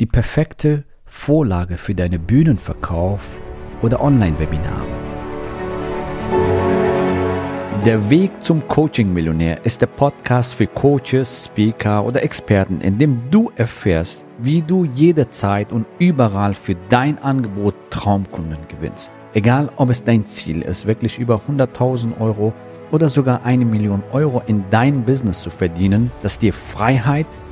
die perfekte Vorlage für deine Bühnenverkauf oder Online-Webinare. Der Weg zum Coaching-Millionär ist der Podcast für Coaches, Speaker oder Experten, in dem du erfährst, wie du jederzeit und überall für dein Angebot Traumkunden gewinnst. Egal, ob es dein Ziel ist, wirklich über 100.000 Euro oder sogar eine Million Euro in dein Business zu verdienen, das dir Freiheit,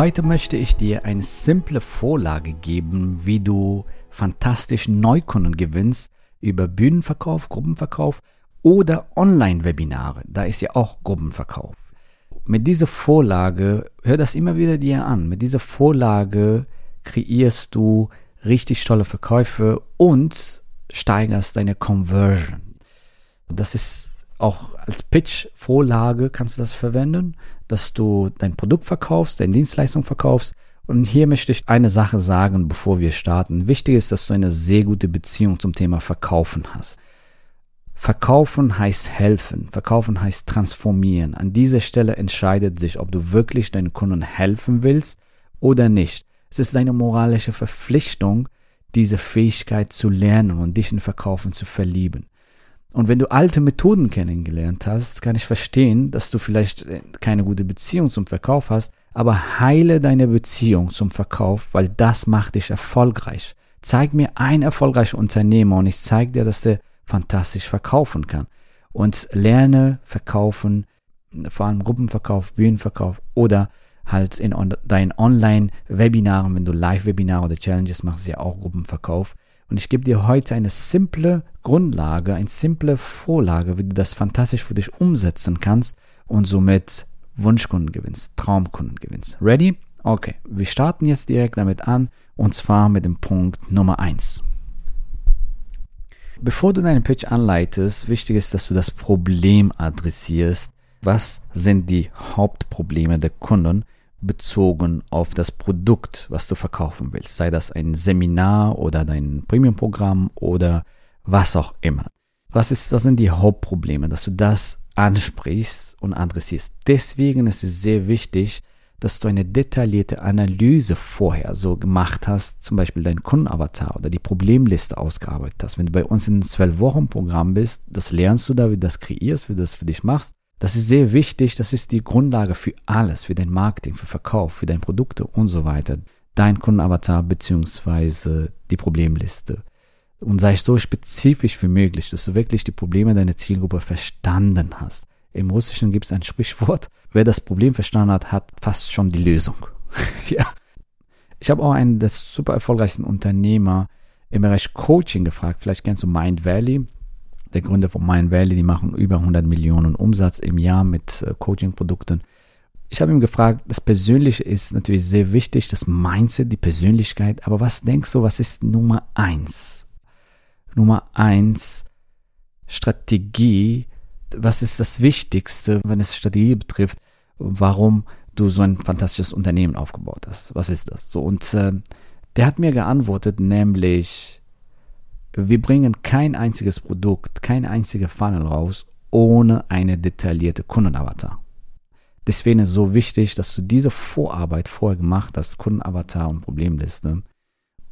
Heute möchte ich dir eine simple Vorlage geben, wie du fantastisch Neukunden gewinnst über Bühnenverkauf, Gruppenverkauf oder Online-Webinare. Da ist ja auch Gruppenverkauf. Mit dieser Vorlage, hör das immer wieder dir an, mit dieser Vorlage kreierst du richtig tolle Verkäufe und steigerst deine Conversion. Das ist auch als Pitch-Vorlage kannst du das verwenden, dass du dein Produkt verkaufst, deine Dienstleistung verkaufst und hier möchte ich eine Sache sagen, bevor wir starten. Wichtig ist, dass du eine sehr gute Beziehung zum Thema Verkaufen hast. Verkaufen heißt helfen, verkaufen heißt transformieren. An dieser Stelle entscheidet sich, ob du wirklich deinen Kunden helfen willst oder nicht. Es ist deine moralische Verpflichtung, diese Fähigkeit zu lernen und dich in Verkaufen zu verlieben. Und wenn du alte Methoden kennengelernt hast, kann ich verstehen, dass du vielleicht keine gute Beziehung zum Verkauf hast, aber heile deine Beziehung zum Verkauf, weil das macht dich erfolgreich. Zeig mir ein erfolgreicher Unternehmer und ich zeige dir, dass der fantastisch verkaufen kann. Und lerne verkaufen, vor allem Gruppenverkauf, Bühnenverkauf oder halt in on deinen Online-Webinaren, wenn du Live-Webinare oder Challenges machst, ja auch Gruppenverkauf. Und ich gebe dir heute eine simple Grundlage, eine simple Vorlage, wie du das fantastisch für dich umsetzen kannst und somit Wunschkunden gewinnst, Traumkunden gewinnst. Ready? Okay, wir starten jetzt direkt damit an und zwar mit dem Punkt Nummer 1. Bevor du deinen Pitch anleitest, wichtig ist, dass du das Problem adressierst. Was sind die Hauptprobleme der Kunden bezogen auf das Produkt, was du verkaufen willst? Sei das ein Seminar oder dein Premium-Programm oder was auch immer. Was ist, das sind die Hauptprobleme, dass du das ansprichst und adressierst. Deswegen ist es sehr wichtig, dass du eine detaillierte Analyse vorher so gemacht hast, zum Beispiel dein Kundenavatar oder die Problemliste ausgearbeitet hast. Wenn du bei uns in einem 12-Wochen-Programm bist, das lernst du da, wie du das kreierst, wie du das für dich machst. Das ist sehr wichtig, das ist die Grundlage für alles, für dein Marketing, für Verkauf, für deine Produkte und so weiter. Dein Kundenavatar beziehungsweise die Problemliste und sei so spezifisch wie möglich, dass du wirklich die Probleme deiner Zielgruppe verstanden hast. Im Russischen gibt es ein Sprichwort, wer das Problem verstanden hat, hat fast schon die Lösung. ja. Ich habe auch einen der super erfolgreichsten Unternehmer im Bereich Coaching gefragt. Vielleicht kennst du Mind Valley. Der Gründer von Mind Valley, die machen über 100 Millionen Umsatz im Jahr mit äh, Coaching-Produkten. Ich habe ihm gefragt, das Persönliche ist natürlich sehr wichtig, das Mindset, die Persönlichkeit. Aber was denkst du, was ist Nummer eins? Nummer eins, Strategie. Was ist das Wichtigste, wenn es Strategie betrifft? Warum du so ein fantastisches Unternehmen aufgebaut hast? Was ist das? So, und äh, der hat mir geantwortet, nämlich, wir bringen kein einziges Produkt, kein einziger Funnel raus, ohne eine detaillierte Kundenavatar. Deswegen ist es so wichtig, dass du diese Vorarbeit vorher gemacht hast, Kundenavatar und Problemliste.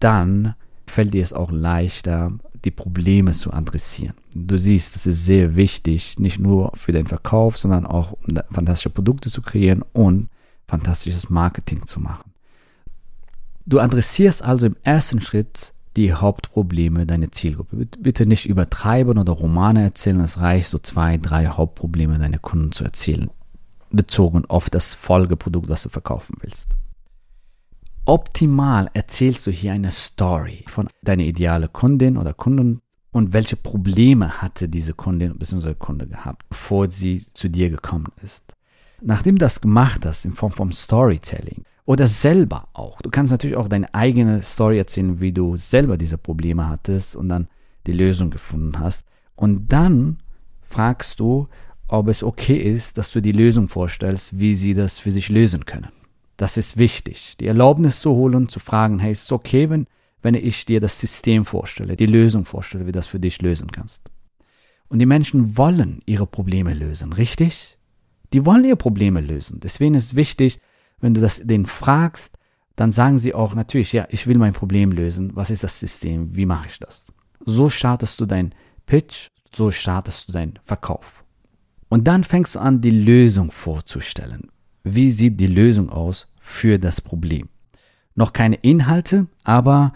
Dann fällt dir es auch leichter, die Probleme zu adressieren. Du siehst, das ist sehr wichtig, nicht nur für den Verkauf, sondern auch um fantastische Produkte zu kreieren und fantastisches Marketing zu machen. Du adressierst also im ersten Schritt die Hauptprobleme deiner Zielgruppe. Bitte nicht übertreiben oder Romane erzählen, es reicht so zwei, drei Hauptprobleme deiner Kunden zu erzählen, bezogen auf das Folgeprodukt, was du verkaufen willst. Optimal erzählst du hier eine Story von deiner idealen Kundin oder Kunden und welche Probleme hatte diese Kundin bzw. Kunde gehabt, bevor sie zu dir gekommen ist. Nachdem du das gemacht hast in Form von Storytelling Oder selber auch. Du kannst natürlich auch deine eigene Story erzählen, wie du selber diese Probleme hattest und dann die Lösung gefunden hast. Und dann fragst du, ob es okay ist, dass du die Lösung vorstellst, wie sie das für sich lösen können. Das ist wichtig. Die Erlaubnis zu holen, zu fragen, hey, ist es okay, wenn, wenn ich dir das System vorstelle, die Lösung vorstelle, wie das für dich lösen kannst. Und die Menschen wollen ihre Probleme lösen, richtig? Die wollen ihre Probleme lösen. Deswegen ist wichtig, wenn du das denen fragst, dann sagen sie auch natürlich, ja, ich will mein Problem lösen. Was ist das System? Wie mache ich das? So startest du dein Pitch, so startest du deinen Verkauf. Und dann fängst du an, die Lösung vorzustellen. Wie sieht die Lösung aus für das Problem? Noch keine Inhalte, aber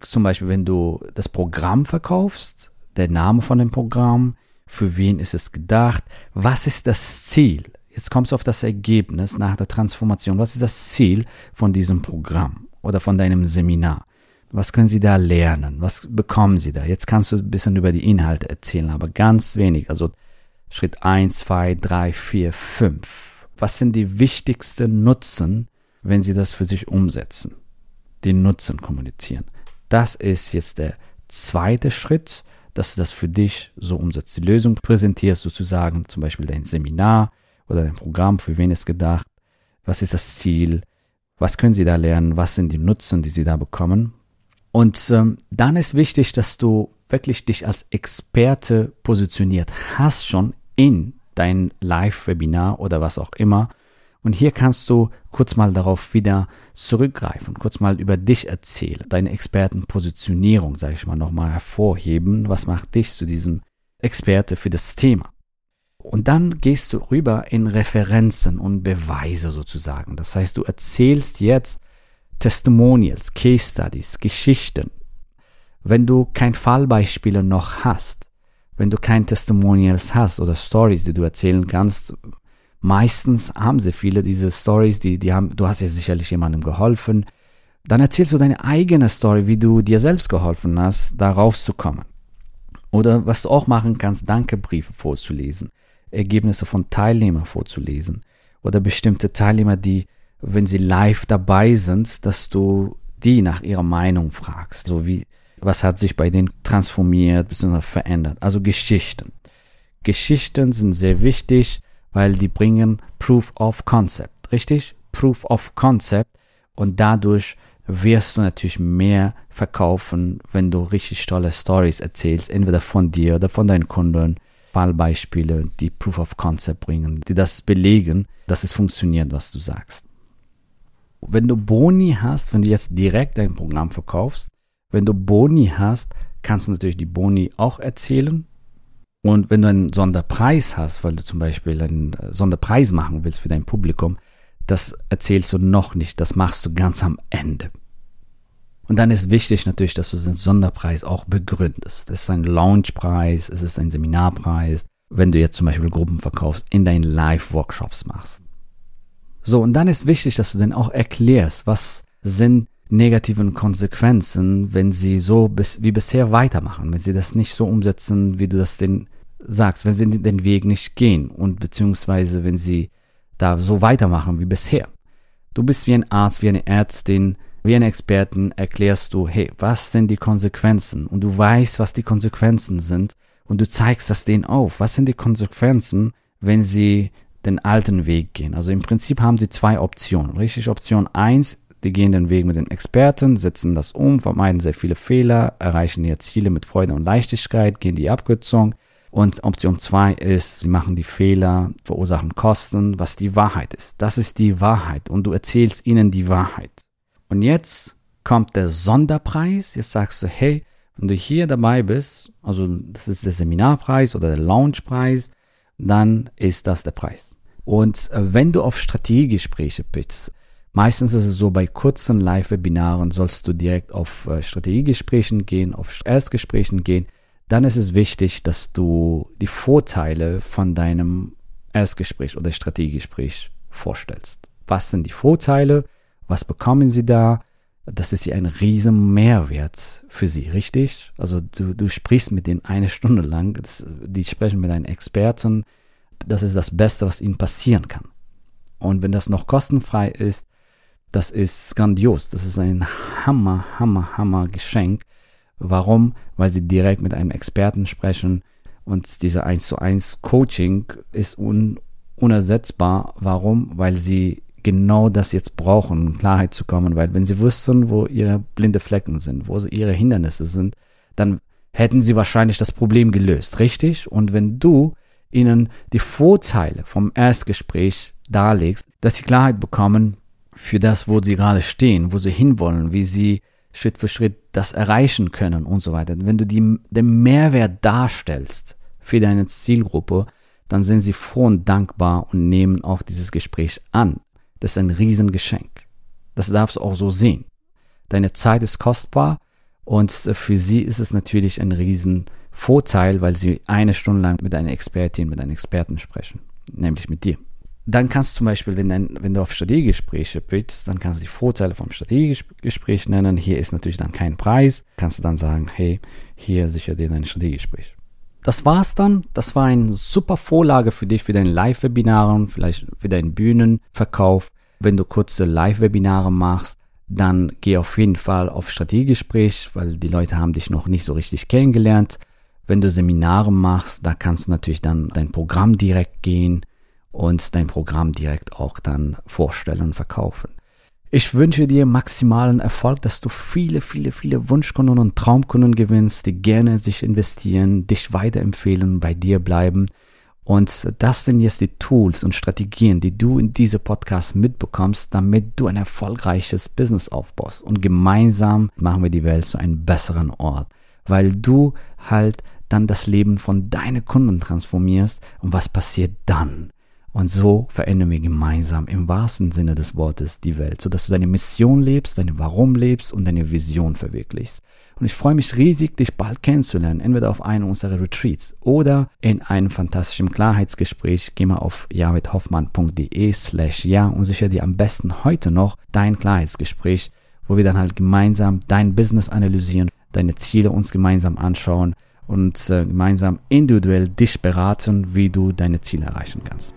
zum Beispiel, wenn du das Programm verkaufst, der Name von dem Programm, für wen ist es gedacht, was ist das Ziel? Jetzt kommst du auf das Ergebnis nach der Transformation. Was ist das Ziel von diesem Programm oder von deinem Seminar? Was können Sie da lernen? Was bekommen Sie da? Jetzt kannst du ein bisschen über die Inhalte erzählen, aber ganz wenig. Also Schritt 1, 2, 3, 4, 5. Was sind die wichtigsten Nutzen, wenn Sie das für sich umsetzen? Die Nutzen kommunizieren. Das ist jetzt der zweite Schritt, dass du das für dich so umsetzt. Die Lösung präsentierst sozusagen, zum Beispiel dein Seminar oder dein Programm, für wen ist gedacht, was ist das Ziel, was können sie da lernen, was sind die Nutzen, die sie da bekommen. Und ähm, dann ist wichtig, dass du wirklich dich als Experte positioniert hast schon in dein Live-Webinar oder was auch immer. Und hier kannst du kurz mal darauf wieder zurückgreifen, kurz mal über dich erzählen, deine Expertenpositionierung, sage ich mal, nochmal hervorheben. Was macht dich zu diesem Experte für das Thema? Und dann gehst du rüber in Referenzen und Beweise sozusagen. Das heißt, du erzählst jetzt Testimonials, Case Studies, Geschichten. Wenn du kein Fallbeispiele noch hast, wenn du kein Testimonials hast oder Stories, die du erzählen kannst, meistens haben sie viele diese Stories, die, die haben, du hast ja sicherlich jemandem geholfen, dann erzählst du deine eigene Story, wie du dir selbst geholfen hast, da rauszukommen. Oder was du auch machen kannst, Dankebriefe vorzulesen. Ergebnisse von Teilnehmern vorzulesen oder bestimmte Teilnehmer, die, wenn sie live dabei sind, dass du die nach ihrer Meinung fragst, so wie was hat sich bei denen transformiert bzw. verändert. Also Geschichten. Geschichten sind sehr wichtig, weil die bringen Proof of Concept, richtig? Proof of Concept und dadurch wirst du natürlich mehr verkaufen, wenn du richtig tolle Stories erzählst, entweder von dir oder von deinen Kunden Fallbeispiele, die Proof of Concept bringen, die das belegen, dass es funktioniert, was du sagst. Wenn du Boni hast, wenn du jetzt direkt dein Programm verkaufst, wenn du Boni hast, kannst du natürlich die Boni auch erzählen. Und wenn du einen Sonderpreis hast, weil du zum Beispiel einen äh, Sonderpreis machen willst für dein Publikum, das erzählst du noch nicht, das machst du ganz am Ende. Und dann ist wichtig natürlich, dass du den Sonderpreis auch begründest. Das ist ein Launchpreis, es ist ein Seminarpreis, wenn du jetzt zum Beispiel Gruppen verkaufst, in deinen Live-Workshops machst. So, und dann ist wichtig, dass du dann auch erklärst, was sind negativen Konsequenzen, wenn sie so bis, wie bisher weitermachen, wenn sie das nicht so umsetzen, wie du das denn sagst, wenn sie den Weg nicht gehen und beziehungsweise wenn sie da so weitermachen wie bisher. Du bist wie ein Arzt, wie eine Ärztin, wie ein Experten erklärst du, hey, was sind die Konsequenzen? Und du weißt, was die Konsequenzen sind und du zeigst das denen auf. Was sind die Konsequenzen, wenn sie den alten Weg gehen? Also im Prinzip haben sie zwei Optionen. Richtig, Option eins, die gehen den Weg mit den Experten, setzen das um, vermeiden sehr viele Fehler, erreichen ihre Ziele mit Freude und Leichtigkeit, gehen die Abkürzung. Und Option zwei ist, sie machen die Fehler, verursachen Kosten, was die Wahrheit ist. Das ist die Wahrheit und du erzählst ihnen die Wahrheit. Und jetzt kommt der Sonderpreis. Jetzt sagst du, hey, wenn du hier dabei bist, also das ist der Seminarpreis oder der Launchpreis, dann ist das der Preis. Und äh, wenn du auf Strategiegespräche bist, meistens ist es so, bei kurzen Live-Webinaren sollst du direkt auf äh, Strategiegesprächen gehen, auf Erstgesprächen gehen. Dann ist es wichtig, dass du die Vorteile von deinem Erstgespräch oder Strategiegespräch vorstellst. Was sind die Vorteile? Was bekommen sie da? Das ist ja ein riesen Mehrwert für sie, richtig? Also du, du sprichst mit denen eine Stunde lang, das, die sprechen mit einem Experten. Das ist das Beste, was ihnen passieren kann. Und wenn das noch kostenfrei ist, Das ist grandios. Das ist ein Hammer, Hammer, Hammer Geschenk. Warum? Weil sie direkt mit einem Experten sprechen und diese 1 zu 1 Coaching ist un unersetzbar. Warum? Weil sie genau das jetzt brauchen, um Klarheit zu kommen, weil wenn sie wüssten, wo ihre blinde Flecken sind, wo ihre Hindernisse sind, dann hätten sie wahrscheinlich das Problem gelöst, richtig? Und wenn du ihnen die Vorteile vom Erstgespräch darlegst, dass sie Klarheit bekommen für das, wo sie gerade stehen, wo sie hinwollen, wie sie Schritt für Schritt das erreichen können und so weiter. Wenn du die, den Mehrwert darstellst für deine Zielgruppe, dann sind sie froh und dankbar und nehmen auch dieses Gespräch an. Das ist ein Riesengeschenk. Das darfst du auch so sehen. Deine Zeit ist kostbar und für sie ist es natürlich ein Riesenvorteil, weil sie eine Stunde lang mit einer Expertin, mit einem Experten sprechen, nämlich mit dir. Dann kannst du zum Beispiel, wenn, dein, wenn du auf Strategiegespräche bist, dann kannst du die Vorteile vom Strategiegespräch nennen. Hier ist natürlich dann kein Preis. Kannst du dann sagen, hey, hier sicher dir dein Strategiegespräch. Das war's dann. Das war eine super Vorlage für dich, für deine Live-Webinare, vielleicht für deinen Bühnenverkauf. Wenn du kurze Live-Webinare machst, dann geh auf jeden Fall auf Strategiegespräch, weil die Leute haben dich noch nicht so richtig kennengelernt. Wenn du Seminare machst, da kannst du natürlich dann dein Programm direkt gehen und dein Programm direkt auch dann vorstellen und verkaufen. Ich wünsche dir maximalen Erfolg, dass du viele, viele, viele Wunschkunden und Traumkunden gewinnst, die gerne sich investieren, dich weiterempfehlen, bei dir bleiben. Und das sind jetzt die Tools und Strategien, die du in diese Podcast mitbekommst, damit du ein erfolgreiches Business aufbaust. Und gemeinsam machen wir die Welt zu einem besseren Ort, weil du halt dann das Leben von deinen Kunden transformierst. Und was passiert dann? Und so verändern wir gemeinsam im wahrsten Sinne des Wortes die Welt, sodass du deine Mission lebst, deine Warum lebst und deine Vision verwirklichst. Und ich freue mich riesig, dich bald kennenzulernen, entweder auf einem unserer Retreats oder in einem fantastischen Klarheitsgespräch. Geh mal auf javidhoffmann.de slash ja und sicher dir am besten heute noch dein Klarheitsgespräch, wo wir dann halt gemeinsam dein Business analysieren, deine Ziele uns gemeinsam anschauen und äh, gemeinsam individuell dich beraten, wie du deine Ziele erreichen kannst